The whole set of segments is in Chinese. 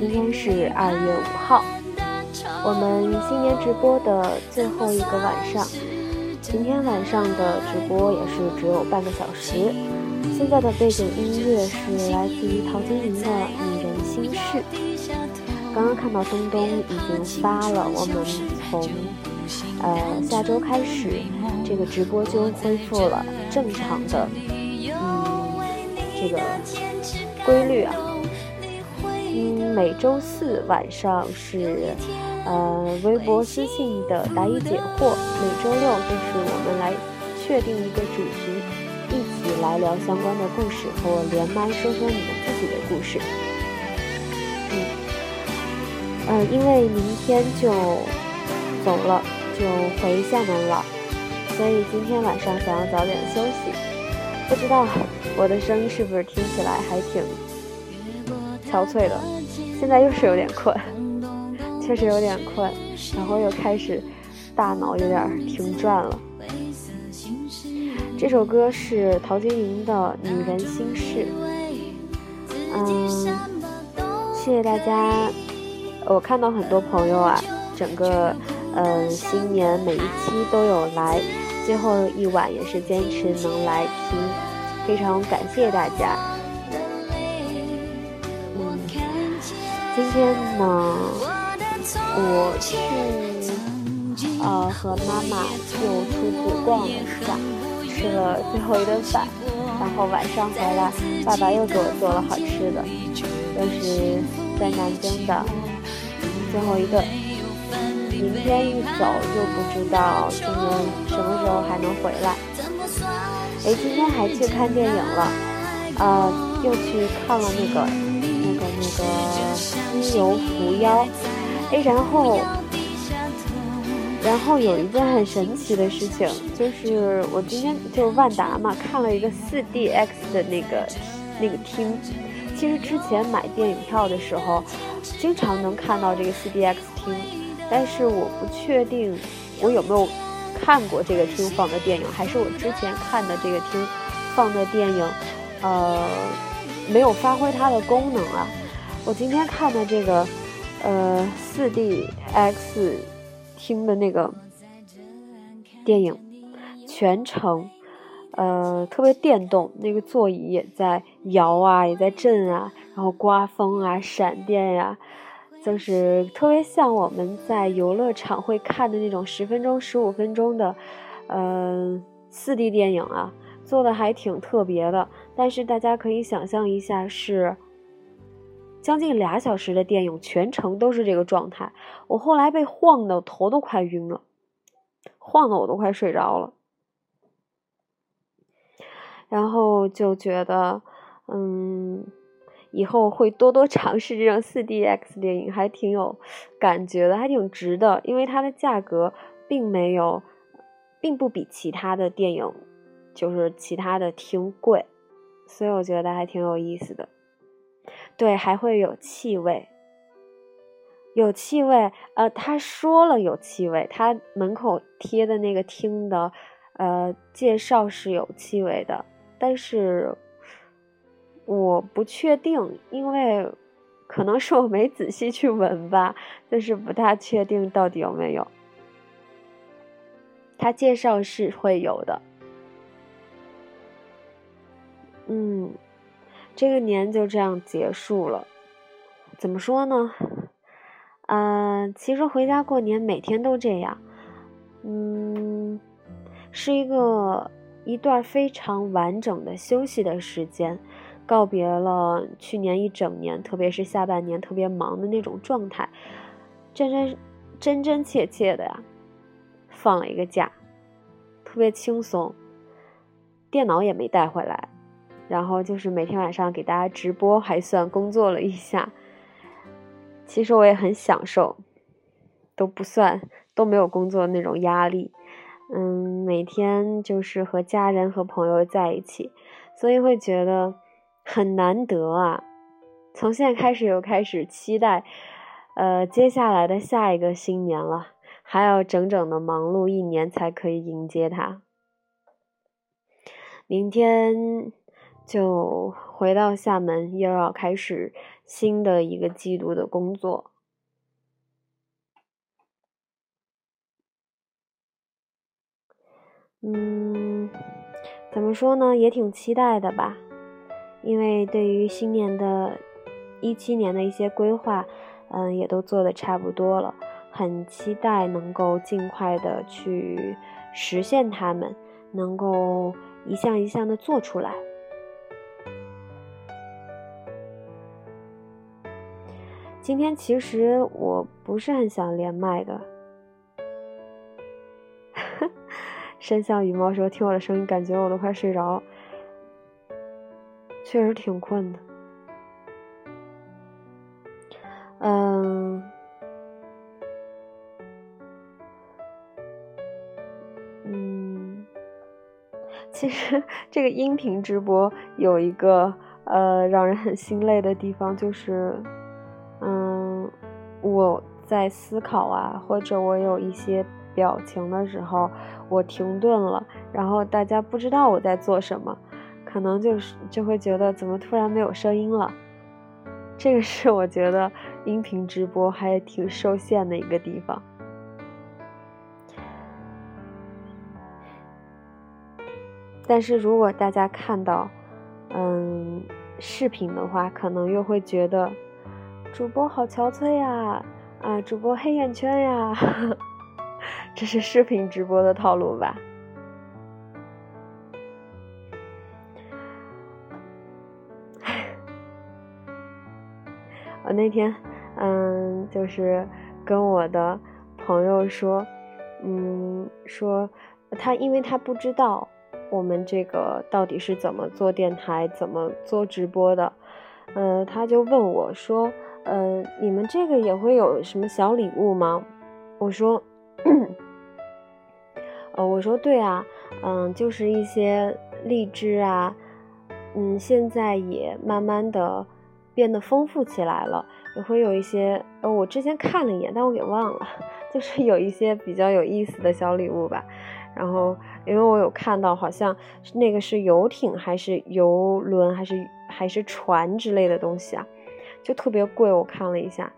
今天是二月五号，我们新年直播的最后一个晚上。今天晚上的直播也是只有半个小时。现在的背景音乐是来自于陶晶莹的《女人心事》。刚刚看到东东已经发了，我们从呃下周开始，这个直播就恢复了正常的嗯。这个规律啊，嗯，每周四晚上是呃微博私信的答疑解惑，每周六就是我们来确定一个主题，一起来聊相关的故事，和我连麦说说你们自己的故事。嗯，呃，因为明天就走了，就回厦门了，所以今天晚上想要早点休息，不知道。我的声音是不是听起来还挺憔悴的？现在又是有点困，确实有点困，然后又开始大脑有点停转了。这首歌是陶晶莹的《女人心事》。嗯，谢谢大家。我看到很多朋友啊，整个嗯新年每一期都有来，最后一晚也是坚持能来听。非常感谢大家。今天呢，我去呃和妈妈又出去逛了一下，吃了最后一顿饭，然后晚上回来，爸爸又给我做了好吃的，这是在南京的最后一顿。明天一走就不知道今年什么时候还能回来。哎，今天还去看电影了，呃，又去看了那个、那个、那个《西游伏妖》。哎，然后，然后有一件很神奇的事情，就是我今天就是万达嘛，看了一个四 DX 的那个那个厅。其实之前买电影票的时候，经常能看到这个四 DX 厅，但是我不确定我有没有。看过这个厅放的电影，还是我之前看的这个厅放的电影，呃，没有发挥它的功能啊。我今天看的这个，呃，四 D X 厅的那个电影，全程，呃，特别电动，那个座椅也在摇啊，也在震啊，然后刮风啊，闪电呀。就是特别像我们在游乐场会看的那种十分钟、十五分钟的，嗯，四 D 电影啊，做的还挺特别的。但是大家可以想象一下，是将近俩小时的电影，全程都是这个状态。我后来被晃的头都快晕了，晃的我都快睡着了。然后就觉得，嗯。以后会多多尝试这种 4DX 电影，还挺有感觉的，还挺值的，因为它的价格并没有，并不比其他的电影，就是其他的厅贵，所以我觉得还挺有意思的。对，还会有气味，有气味。呃，他说了有气味，他门口贴的那个厅的，呃，介绍是有气味的，但是我不确定，因为可能是我没仔细去闻吧，就是不大确定到底有没有。他介绍是会有的，嗯。这个年就这样结束了，怎么说呢？嗯，其实回家过年每天都这样，嗯，是一个一段非常完整的休息的时间，告别了去年一整年，特别是下半年特别忙的那种状态，真真真真切切的呀，放了一个假，特别轻松，电脑也没带回来。然后就是每天晚上给大家直播，还算工作了一下。其实我也很享受，都不算都没有工作那种压力。嗯，每天就是和家人和朋友在一起，所以会觉得很难得啊。从现在开始又开始期待，呃，接下来的下一个新年了，还要整整的忙碌一年才可以迎接它。明天。就回到厦门，又要开始新的一个季度的工作。嗯，怎么说呢？也挺期待的吧。因为对于新年的一七年的一些规划，嗯，也都做的差不多了，很期待能够尽快的去实现它们，能够一项一项的做出来。今天其实我不是很想连麦的。深巷羽毛说：“听我的声音，感觉我都快睡着，确实挺困的。”嗯嗯，其实这个音频直播有一个呃让人很心累的地方，就是。嗯，我在思考啊，或者我有一些表情的时候，我停顿了，然后大家不知道我在做什么，可能就是就会觉得怎么突然没有声音了。这个是我觉得音频直播还挺受限的一个地方。但是如果大家看到嗯视频的话，可能又会觉得。主播好憔悴呀！啊，主播黑眼圈呀！这是视频直播的套路吧？我那天，嗯，就是跟我的朋友说，嗯，说他，因为他不知道我们这个到底是怎么做电台、怎么做直播的，嗯，他就问我说。呃，你们这个也会有什么小礼物吗？我说，呃，我说对啊，嗯，就是一些荔枝啊，嗯，现在也慢慢的变得丰富起来了，也会有一些，呃，我之前看了一眼，但我给忘了，就是有一些比较有意思的小礼物吧。然后，因为我有看到，好像那个是游艇还是游轮还是还是船之类的东西啊。就特别贵，我看了一下，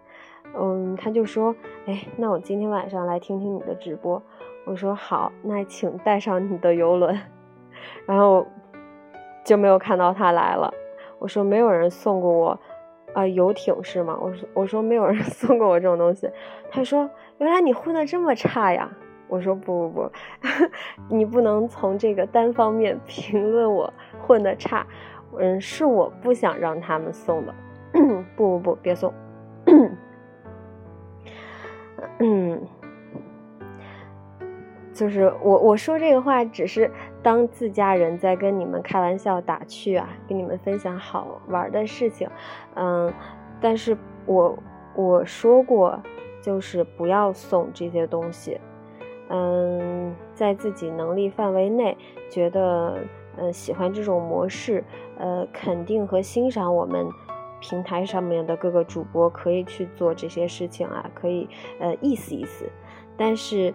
嗯，他就说，哎，那我今天晚上来听听你的直播。我说好，那请带上你的游轮，然后就没有看到他来了。我说没有人送过我，啊，游艇是吗？我说我说没有人 送过我这种东西。他说原来你混的这么差呀。我说不不不，你不能从这个单方面评论我混的差，嗯，是我不想让他们送的。不不不，别送。嗯，就是我我说这个话，只是当自家人在跟你们开玩笑打趣啊，跟你们分享好玩的事情。嗯，但是我我说过，就是不要送这些东西。嗯，在自己能力范围内，觉得嗯喜欢这种模式，呃，肯定和欣赏我们。平台上面的各个主播可以去做这些事情啊，可以呃意思意思，但是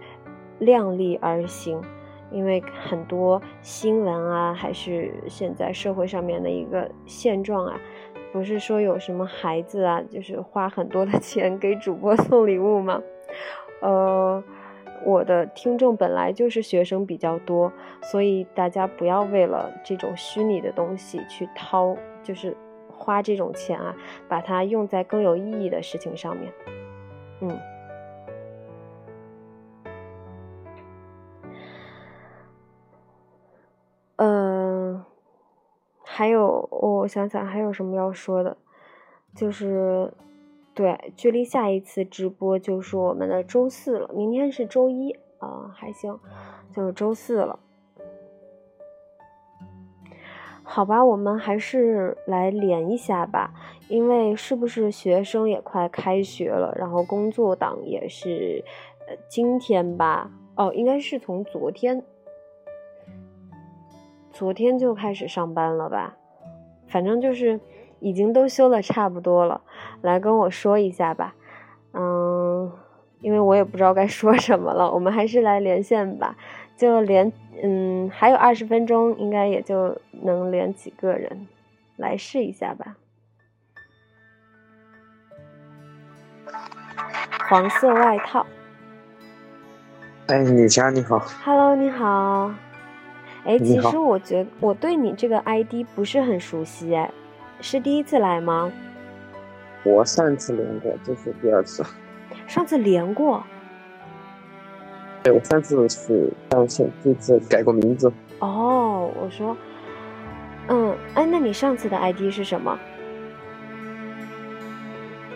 量力而行，因为很多新闻啊，还是现在社会上面的一个现状啊，不是说有什么孩子啊，就是花很多的钱给主播送礼物吗？呃。我的听众本来就是学生比较多，所以大家不要为了这种虚拟的东西去掏，就是花这种钱啊，把它用在更有意义的事情上面。嗯，嗯，还有，我想想还有什么要说的，就是。对，距离下一次直播就是我们的周四了。明天是周一啊，还行，就是周四了。好吧，我们还是来连一下吧，因为是不是学生也快开学了，然后工作党也是，呃，今天吧，哦，应该是从昨天，昨天就开始上班了吧，反正就是。已经都修的差不多了，来跟我说一下吧，嗯，因为我也不知道该说什么了，我们还是来连线吧，就连，嗯，还有二十分钟，应该也就能连几个人，来试一下吧。黄色外套。哎，女侠你好。Hello，你好。哎，其实我觉我对你这个 ID 不是很熟悉哎。是第一次来吗？我上次连过，这是第二次。上次连过？对，我上次是上线，这次改过名字。哦，我说，嗯，哎，那你上次的 ID 是什么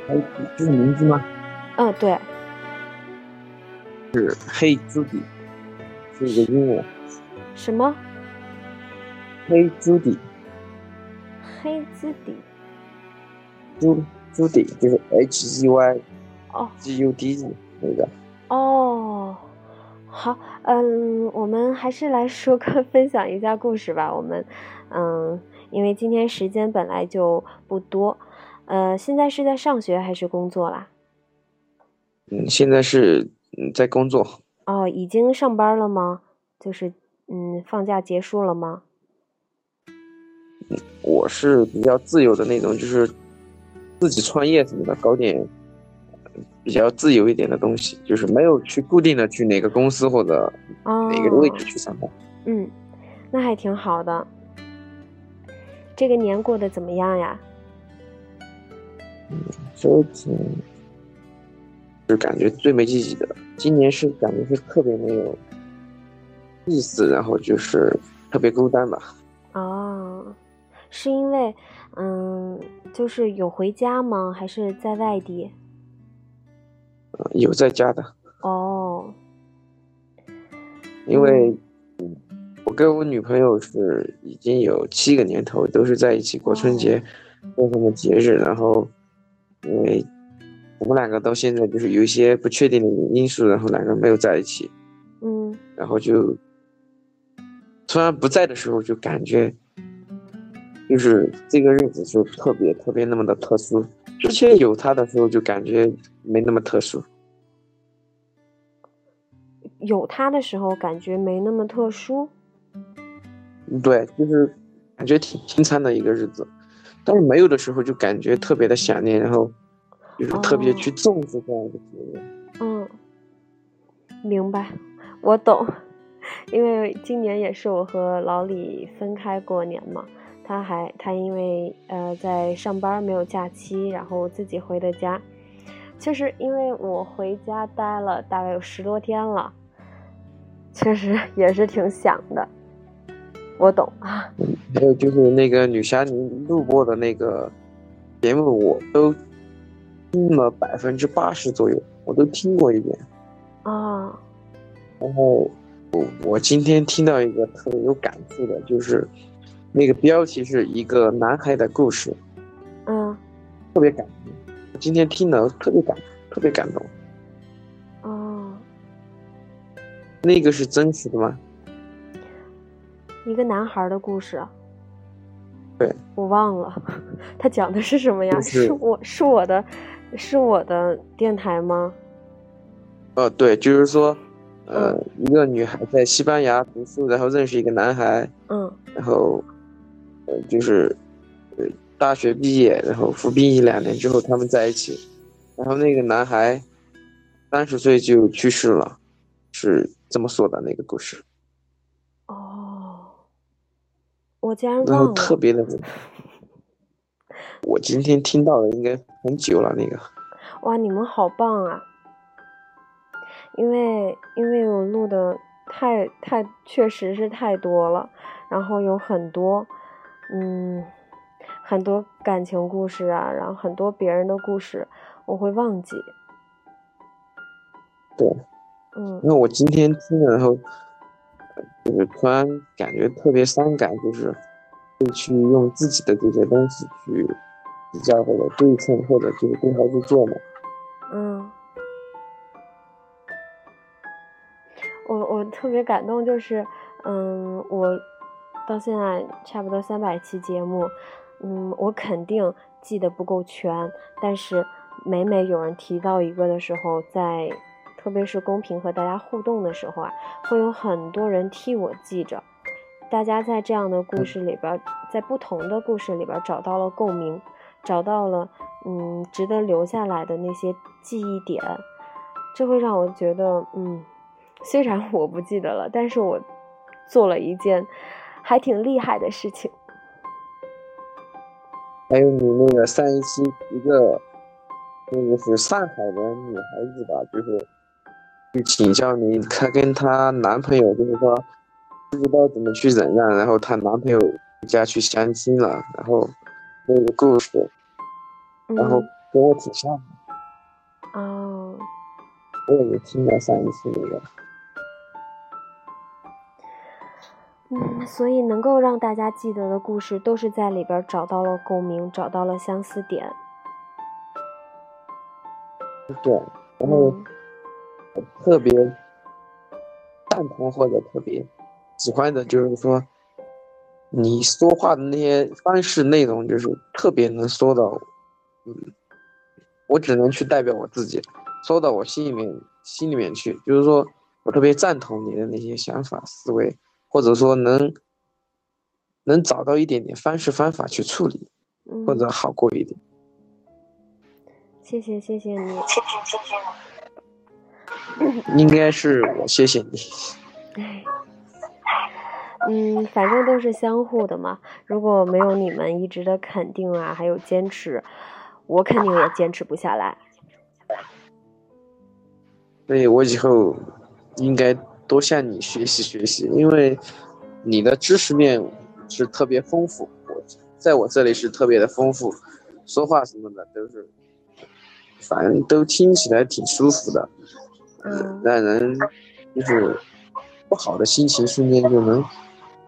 ？ID 就是名字吗？嗯，对。是黑朱迪，是一个英文。什么？黑朱迪。黑字底，朱朱底就是 H E Y，哦，G U D E 那个。哦，好，嗯，我们还是来说个 分享一下故事吧。我们，嗯，因为今天时间本来就不多，呃，现在是在上学还是工作啦？嗯，现在是嗯在工作。哦，已经上班了吗？就是嗯，放假结束了吗？我是比较自由的那种，就是自己创业什么的，搞点比较自由一点的东西，就是没有去固定的去哪个公司或者哪个位置去上班。嗯，那还挺好的。这个年过得怎么样呀？嗯，就挺，就感觉最没意义的。今年是感觉是特别没有意思，然后就是特别孤单吧。哦。是因为，嗯，就是有回家吗？还是在外地？有在家的。哦。因为，我跟我女朋友是已经有七个年头都是在一起过春节，过什么节日，然后，因为我们两个到现在就是有一些不确定的因素，然后两个没有在一起。嗯。然后就，突然不在的时候就感觉。就是这个日子就特别特别那么的特殊，之前有他的时候就感觉没那么特殊，有他的时候感觉没那么特殊，对，就是感觉挺平常的一个日子，但是没有的时候就感觉特别的想念，然后就是特别去重视这样一个节日。嗯，明白，我懂，因为今年也是我和老李分开过年嘛。他还他因为呃在上班没有假期，然后自己回的家，确实因为我回家待了大概有十多天了，确实也是挺想的，我懂啊。还有就是那个女侠您录过的那个节目，我都听了百分之八十左右，我都听过一遍啊。然后我我今天听到一个特别有感触的，就是。那个标题是一个男孩的故事，嗯，特别感动。今天听了特别感，特别感动。那个是真实的吗？一个男孩的故事。对，我忘了，他讲的是什么呀？是是我是我的，是我的电台吗？呃，对，就是说，呃，嗯一个女孩在西班牙读书，然后认识一个男孩，嗯然后，呃，就是，呃，大学毕业，然后服兵役两年之后，他们在一起，然后那个男孩三十岁就去世了，是这么说的那个故事，哦，我竟然然后忘了。特别的，我今天听到的应该很久了，那个，哇，你们好棒啊！因为因为我录的太太确实是太多了，然后有很多嗯很多感情故事啊，然后很多别人的故事我会忘记。对，嗯因为我今天听了，然后，呃就是突然感觉特别伤感，就是会去用自己的这些东西去比较或者对称，或者就是对号入座嘛。嗯，我我特别感动，就是嗯，我到现在差不多三百期节目，嗯，我肯定记得不够全，但是每每有人提到一个的时候，在特别是公屏和大家互动的时候啊，会有很多人替我记着。大家在这样的故事里边，在不同的故事里边找到了共鸣，找到了嗯值得留下来的那些记忆点，这会让我觉得嗯，虽然我不记得了，但是我做了一件还挺厉害的事情。还有你那个上一期一个，那个是上海的女孩子吧，就是去请教你，她跟她男朋友就是说不知道怎么去忍让，然后她男朋友家去相亲了，然后那个故事，然后嗯跟我挺像的，哦，我也没听到上一次那个。嗯，所以能够让大家记得的故事，都是在里边儿找到了共鸣，找到了相似点。对，然后嗯特别赞同或者特别喜欢的，就是说你说话的那些方式内容，就是特别能说到，嗯，我只能去代表我自己，说到我心里面心里面去，就是说我特别赞同你的那些想法思维，或者说能能找到一点点方式方法去处理，或者好过一点。谢谢谢谢你。谢谢，谢谢 应该是我谢谢你。嗯，反正都是相互的嘛。如果没有你们一直的肯定啊，还有坚持，我肯定也坚持不下来。所以我以后应该多向你学习学习，因为你的知识面是特别丰富，我在我这里是特别的丰富，说话什么的都是，反正都听起来挺舒服的，嗯让人就是不好的心情瞬间就能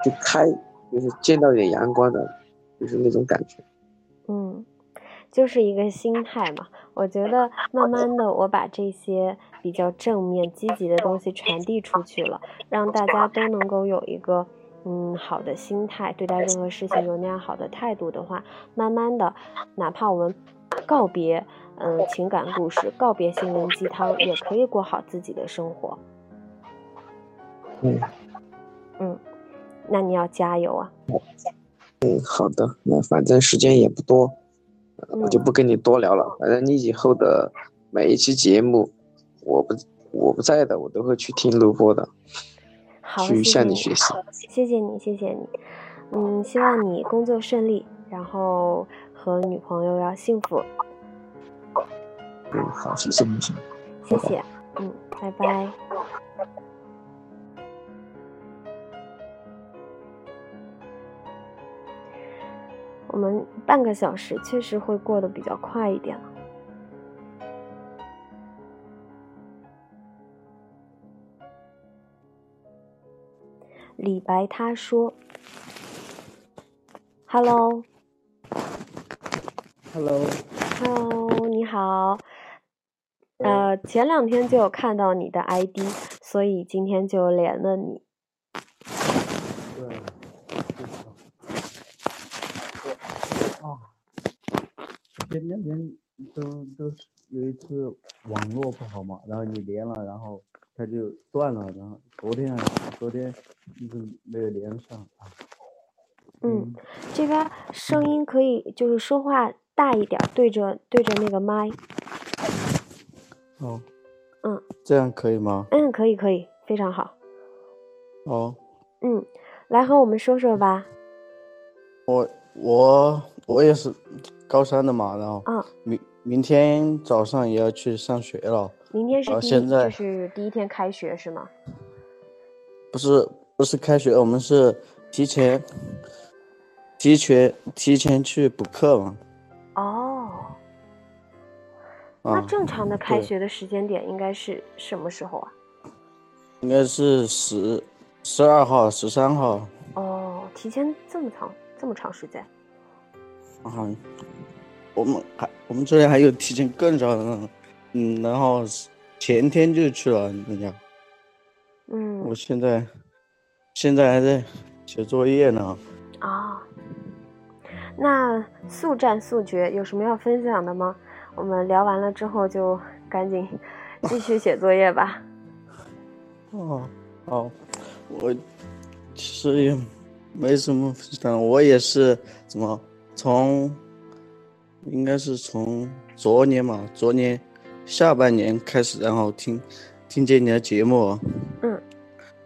就开，就是见到一点阳光的，就是那种感觉。嗯，就是一个心态嘛。我觉得慢慢的，我把这些比较正面、积极的东西传递出去了，让大家都能够有一个嗯好的心态，对待任何事情有那样好的态度的话，慢慢的，哪怕我们告别嗯情感故事，告别心灵鸡汤，也可以过好自己的生活。嗯嗯，那你要加油啊！嗯，好的，那反正时间也不多，呃我就不跟你多聊了。反正你以后的每一期节目，我不我不在的，我都会去听录播的，好，去向你学习。谢谢你，谢谢你。嗯，希望你工作顺利，然后和女朋友要幸福。嗯，好，谢谢你。谢谢，嗯，拜拜。我们半个小时确实会过得比较快一点了。李白他说：“Hello。” Hello，Hello，你好。呃，前两天就有看到你的 ID，所以今天就连了你。对，哦，前两天都都是有一次网络不好嘛，然后你连了，然后它就断了，然后昨天昨天一直没有连上。嗯，这边声音可以就是说话大一点，对着对着那个麦。哦。嗯。这样可以吗？嗯，可以可以，非常好。哦。嗯，来和我们说说吧。我我我也是高三的嘛，然后嗯，明明天早上也要去上学了。明天是第一，就是第一天开学是吗？不是不是开学，我们是提前。提前提前去补课嘛？那正常的开学的时间点应该是什么时候啊？应该是十十二号、十三号。哦，提前这么长这么长时间。啊，我们还我们这里还有提前更早的，嗯，然后前天就去了人家。嗯。我现在现在还在写作业呢。啊。那速战速决，有什么要分享的吗？我们聊完了之后就赶紧继续写作业吧。哦，好，我其实也没什么分享，我也是怎么从应该是从昨年嘛，昨年下半年开始，然后听听见你的节目，嗯，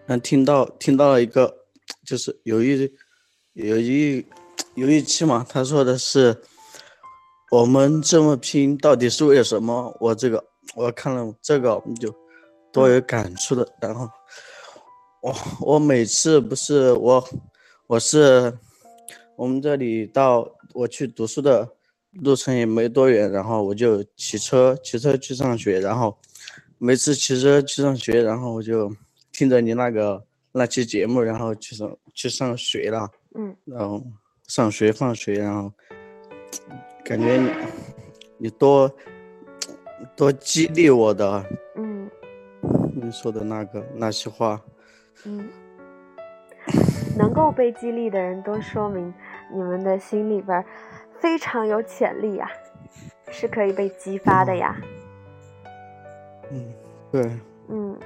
然后，听到听到了一个，就是有一有一。有一期嘛，他说的是我们这么拼到底是为了什么？我这个我看了这个就多有感触的。然后我我每次不是我我是我们这里到我去读书的路程也没多远，然后我就骑车骑车去上学，然后每次骑车去上学，然后我就听着你那个那期节目，然后去上去上学了。嗯，然后。上学放学，然后感觉你你多多激励我的，嗯，你说的那个那些话，嗯，能够被激励的人都说明你们的心里边非常有潜力呀，是可以被激发的呀。嗯，对，嗯，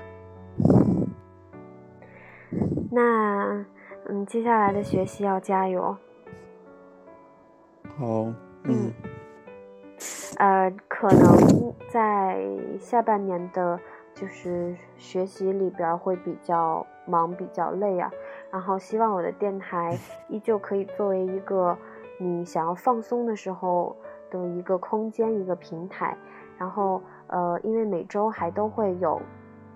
那嗯，接下来的学习要加油。好，嗯，呃，可能在下半年的，就是学习里边会比较忙，比较累啊。然后希望我的电台依旧可以作为一个你想要放松的时候的一个空间，一个平台。然后，呃，因为每周还都会有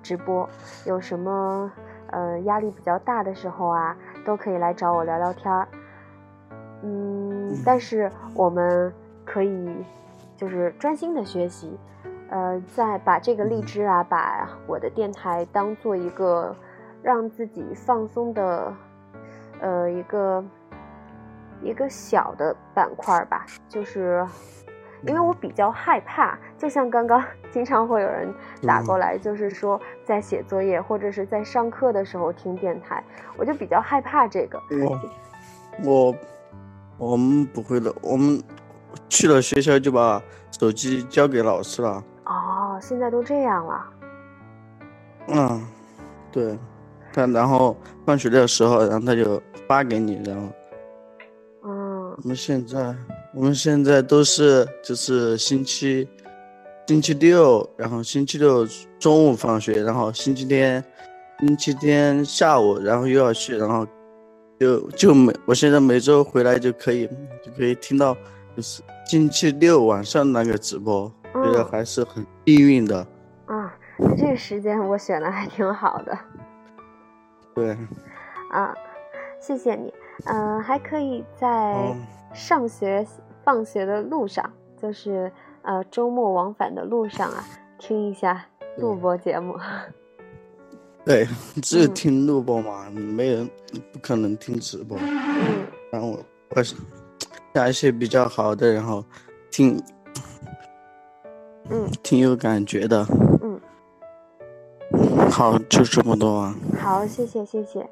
直播，有什么呃压力比较大的时候啊，都可以来找我聊聊天儿。嗯，但是我们可以就是专心的学习，呃，再把这个荔枝啊，把我的电台当做一个让自己放松的，呃，一个一个小的板块吧。就是因为我比较害怕，就像刚刚经常会有人打过来，就是说在写作业或者是在上课的时候听电台，我就比较害怕这个。我我。我们不会的，我们去了学校就把手机交给老师了。哦，现在都这样了。嗯，对，他然后放学的时候，然后他就发给你，然后。嗯。我们现在，我们现在都是就是星期星期六，然后星期六中午放学，然后星期天星期天下午，然后又要去，然后。就就每我现在每周回来就可以就可以听到，就是星期六晚上那个直播，觉得还是很幸运的。啊，这个时间我选的还挺好的。对。啊，谢谢你。嗯，还可以在上学放学的路上，就是呃周末往返的路上啊，听一下录播节目。对，只有 听录播嘛，没人不可能听直播。嗯，然后我下一些比较好的，然后听，嗯，挺有感觉的。嗯，好，就这么多啊。好，谢谢谢谢，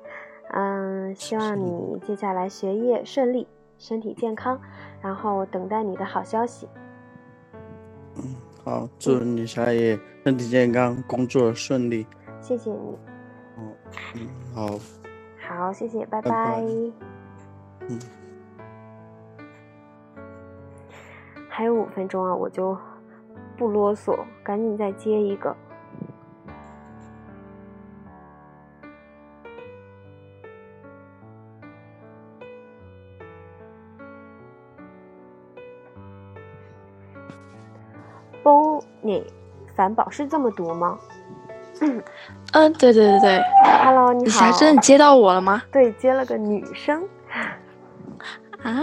嗯，希望你接下来学业顺利，身体健康，然后等待你的好消息。嗯好，祝女侠也身体健康，工作顺利。谢谢你。嗯嗯，好。好，谢谢，拜拜。嗯。还有五分钟啊，我就不啰嗦，赶紧再接一个。你反宝是这么读吗？嗯，对对对对。Hello，你好。你真的接到我了吗？对，接了个女生。啊，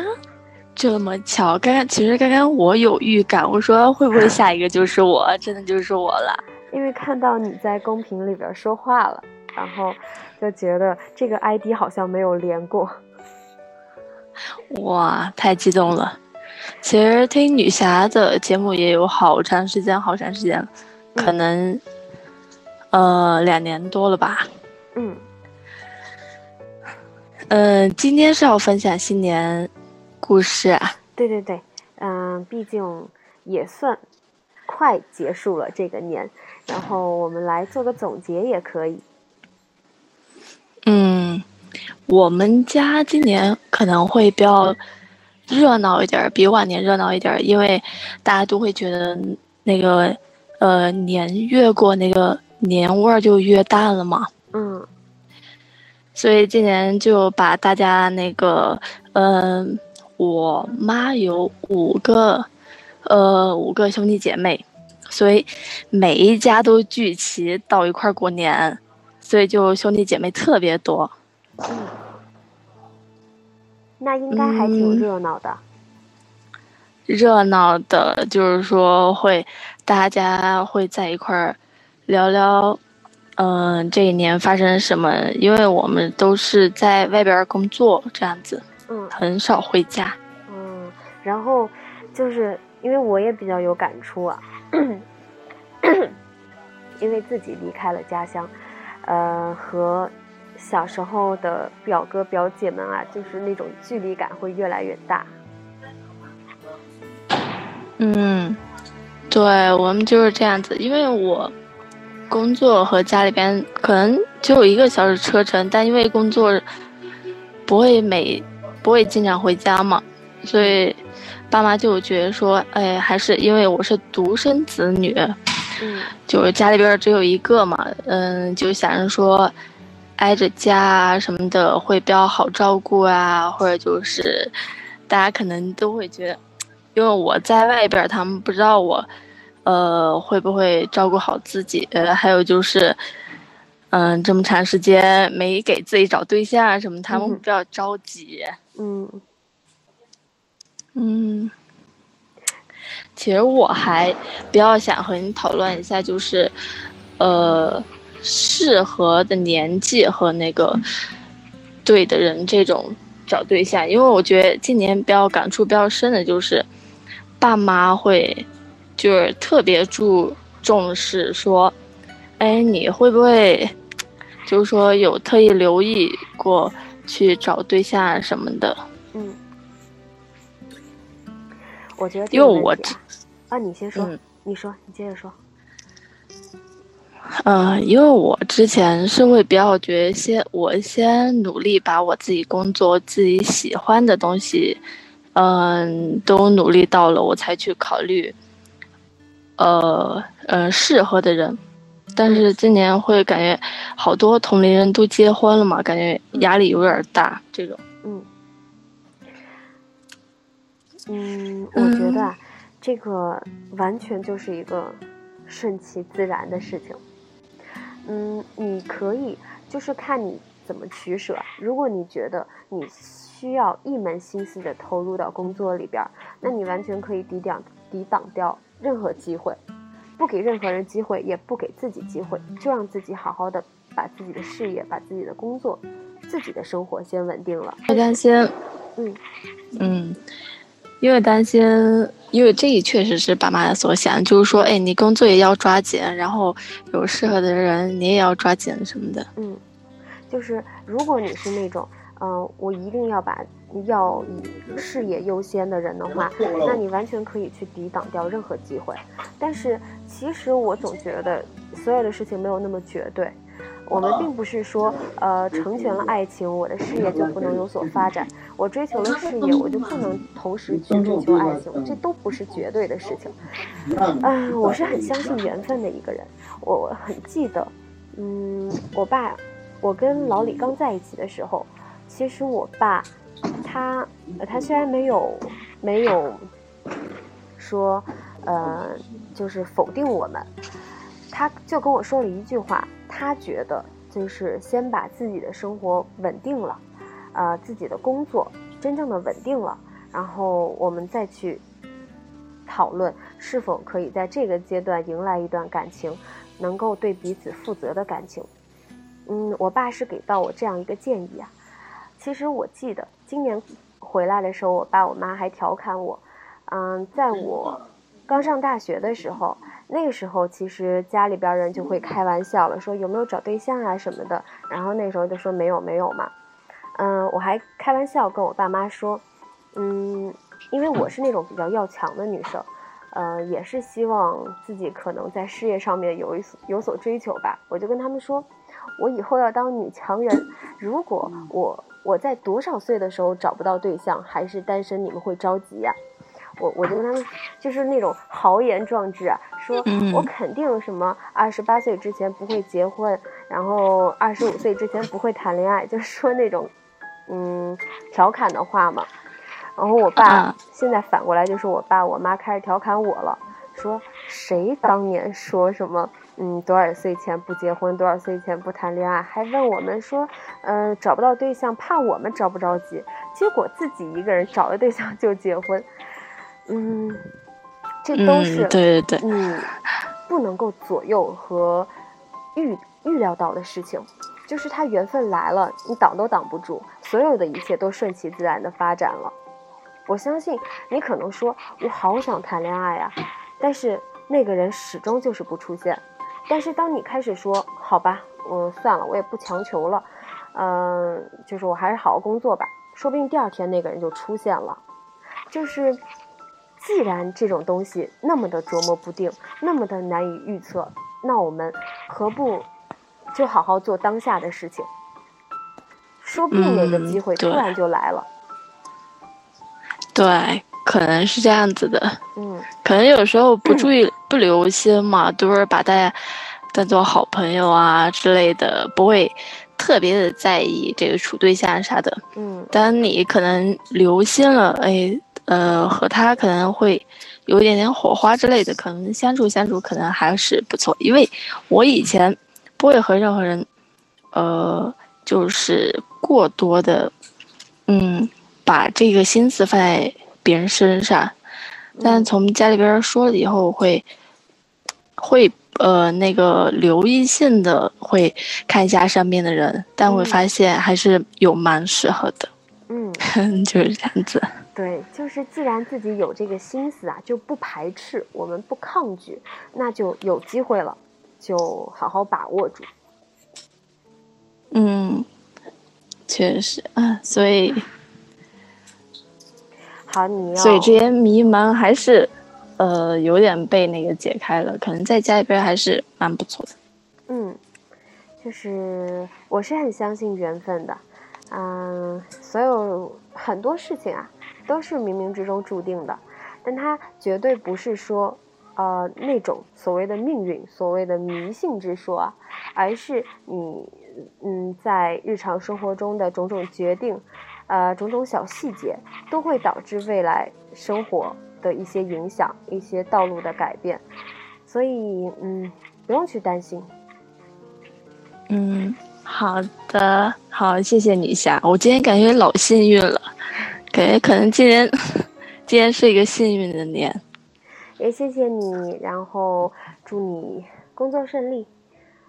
这么巧！刚刚其实刚刚我有预感，我说会不会下一个就是我？真的就是我了。因为看到你在公屏里边说话了，然后就觉得这个 ID 好像没有连过。哇，太激动了！其实听女侠的节目也有好长时间，好长时间了，可能呃两年多了吧。嗯，嗯，今天是要分享新年故事啊。对对对，嗯，毕竟也算快结束了这个年，然后我们来做个总结也可以。嗯，我们家今年可能会比较。热闹一点，比往年热闹一点，因为大家都会觉得那个，呃，年越过那个年味儿就越淡了嘛。嗯。所以今年就把大家那个，嗯，我妈有五个，呃，五个兄弟姐妹，所以每一家都聚齐到一块过年，所以就兄弟姐妹特别多。嗯。那应该还挺热闹的。热闹的，就是说会大家会在一块儿聊聊，嗯，这一年发生什么？因为我们都是在外边工作，这样子，嗯，很少回家。嗯，然后就是因为我也比较有感触啊，因为自己离开了家乡，呃，和。小时候的表哥表姐们啊，就是那种距离感会越来越大。嗯，对我们就是这样子，因为我工作和家里边可能只有一个小时车程，但因为工作不会每不会经常回家嘛，所以爸妈就觉得说，哎，还是因为我是独生子女，嗯，就是家里边只有一个嘛，嗯，就想着说。挨着家啊什么的会比较好照顾啊，或者就是大家可能都会觉得，因为我在外边，他们不知道我，呃，会不会照顾好自己。呃，还有就是，嗯，这么长时间没给自己找对象啊什么，他们会比较着急。嗯嗯，其实我还比较想和你讨论一下，就是，呃。适合的年纪和那个对的人，这种找对象，因为我觉得今年比较感触比较深的就是，爸妈会就是特别注重视说，哎，你会不会就是说有特意留意过去找对象什么的？嗯，我觉得因为我啊，你先说，你说，你接着说。嗯，因为我之前是会比较觉得先我先努力把我自己工作自己喜欢的东西，嗯，都努力到了，我才去考虑，呃呃适合的人。但是今年会感觉好多同龄人都结婚了嘛，感觉压力有点大。这种，嗯嗯，我觉得这个完全就是一个顺其自然的事情。嗯，你可以就是看你怎么取舍。如果你觉得你需要一门心思的投入到工作里边，那你完全可以抵挡抵挡掉任何机会，不给任何人机会，也不给自己机会，就让自己好好的把自己的事业、把自己的工作、自己的生活先稳定了。不担心，嗯嗯。因为担心，因为这确实是爸妈所想，就是说，哎，你工作也要抓紧，然后有适合的人你也要抓紧什么的。嗯，就是如果你是那种，嗯，我一定要把要以事业优先的人的话，那你完全可以去抵挡掉任何机会。但是其实我总觉得所有的事情没有那么绝对。我们并不是说，呃，成全了爱情，我的事业就不能有所发展；我追求了事业，我就不能同时去追求爱情，这都不是绝对的事情。嗯，我是很相信缘分的一个人。我很记得，嗯，我爸，我跟老李刚在一起的时候，其实我爸，他，他虽然没有，没有说，呃，就是否定我们，他就跟我说了一句话。他觉得就是先把自己的生活稳定了，呃，自己的工作真正的稳定了，然后我们再去讨论是否可以在这个阶段迎来一段感情，能够对彼此负责的感情。嗯，我爸是给到我这样一个建议啊。其实我记得今年回来的时候，我爸我妈还调侃我，嗯，在我刚上大学的时候。那个时候，其实家里边人就会开玩笑了，说有没有找对象啊什么的。然后那时候就说没有没有嘛。嗯，我还开玩笑跟我爸妈说，嗯，因为我是那种比较要强的女生，呃，也是希望自己可能在事业上面有一有所追求吧。我就跟他们说，我以后要当女强人。如果我我在多少岁的时候找不到对象，还是单身，你们会着急呀？我我就跟他们就是那种豪言壮志啊，说我肯定什么二十八岁之前不会结婚，然后二十五岁之前不会谈恋爱，就说那种嗯调侃的话嘛。然后我爸现在反过来就是我爸我妈开始调侃我了，说谁当年说什么嗯多少岁前不结婚，多少岁前不谈恋爱，还问我们说嗯找不到对象怕我们着不着急，结果自己一个人找了对象就结婚。嗯，这都是对对对，你不能够左右和预预料到的事情，就是他缘分来了，你挡都挡不住，所有的一切都顺其自然的发展了。我相信你可能说，我好想谈恋爱呀，但是那个人始终就是不出现。但是当你开始说，好吧，我，算了，我也不强求了，嗯，就是我还是好好工作吧，说不定第二天那个人就出现了，就是。既然这种东西那么的琢磨不定，那么的难以预测，那我们何不就好好做当下的事情？说不定那个机会突然就来了。对，可能是这样子的。嗯，可能有时候不注意、不留心嘛，都是把大家当做好朋友啊之类的，不会特别的在意这个处对象啥的。嗯，当你可能留心了，哎。呃，和他可能会有一点点火花之类的，可能相处相处可能还是不错。因为我以前不会和任何人，呃，就是过多的，嗯，把这个心思放在别人身上。但从家里边说了以后，我会会呃那个留意性的会看一下上面的人，但会发现还是有蛮适合的。嗯，就是这样子。对，就是既然自己有这个心思啊，就不排斥，我们不抗拒，那就有机会了，就好好把握住。嗯，确实啊，所以，好，你要，所以这些迷茫还是，呃，有点被那个解开了，可能在家里边还是蛮不错的。嗯，就是我是很相信缘分的，嗯，所有很多事情啊。都是冥冥之中注定的，但它绝对不是说，呃，那种所谓的命运、所谓的迷信之说啊，而是你，嗯，在日常生活中的种种决定，呃，种种小细节，都会导致未来生活的一些影响、一些道路的改变，所以，嗯，不用去担心。嗯，好的，好，谢谢你霞，我今天感觉老幸运了。感觉可能今年，今年是一个幸运的年，也谢谢你，然后祝你工作顺利，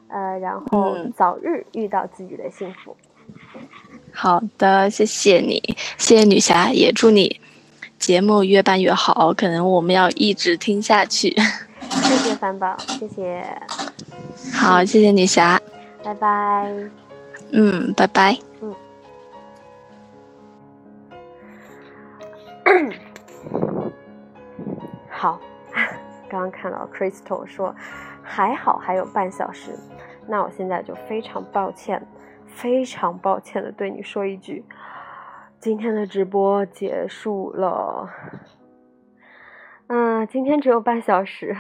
呃，然后早日遇到自己的幸福。好的，谢谢你，谢谢女侠，也祝你节目越办越好可能我们要一直听下去。谢谢凡宝谢谢。好谢谢女侠拜拜。嗯拜拜。嗯。好 刚刚看到 crystal 说还好还有半小时那我现在就非常抱歉非常抱歉的对你说一句今天的直播结束了。嗯，今天只有半小时，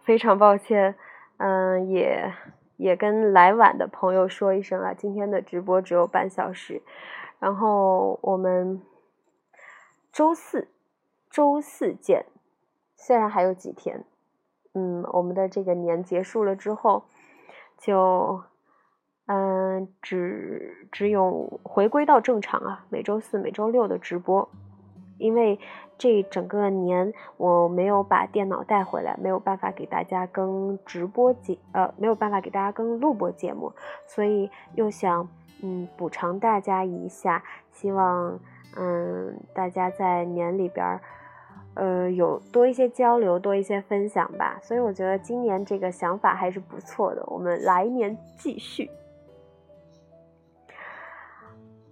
非常抱歉。嗯，也也跟来晚的朋友说一声啊，今天的直播只有半小时。然后我们周四周四见，虽然还有几天。嗯，我们的这个年结束了之后，就嗯，只只有回归到正常啊，每周四、每周六的直播，因为。这整个年我没有把电脑带回来，没有办法给大家更直播节，呃，没有办法给大家更录播节目，所以又想嗯补偿大家一下，希望嗯大家在年里边儿呃有多一些交流，多一些分享吧。所以我觉得今年这个想法还是不错的，我们来年继续。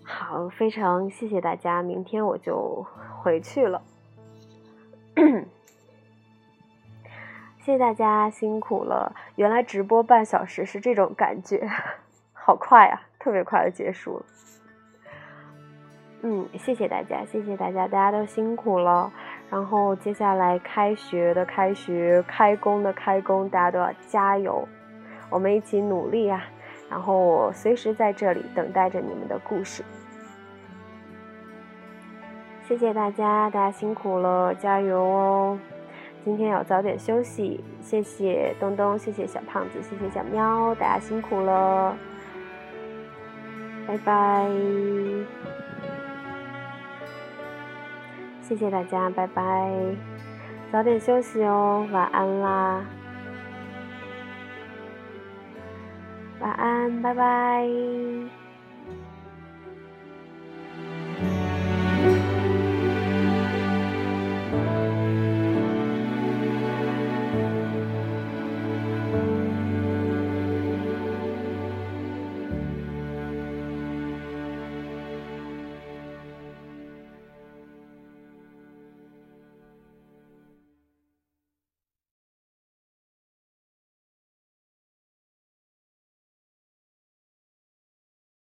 好，非常谢谢大家，明天我就回去了。谢谢大家辛苦了。原来直播半小时是这种感觉，好快啊，特别快的结束了。嗯，谢谢大家，谢谢大家，大家都辛苦了。然后接下来开学的开学，开工的开工，大家都要加油，我们一起努力啊！然后我随时在这里等待着你们的故事。谢谢大家，大家辛苦了，加油哦！今天要早点休息。谢谢东东，谢谢小胖子，谢谢小喵，大家辛苦了，拜拜！谢谢大家，拜拜！早点休息哦，晚安啦！晚安，拜拜！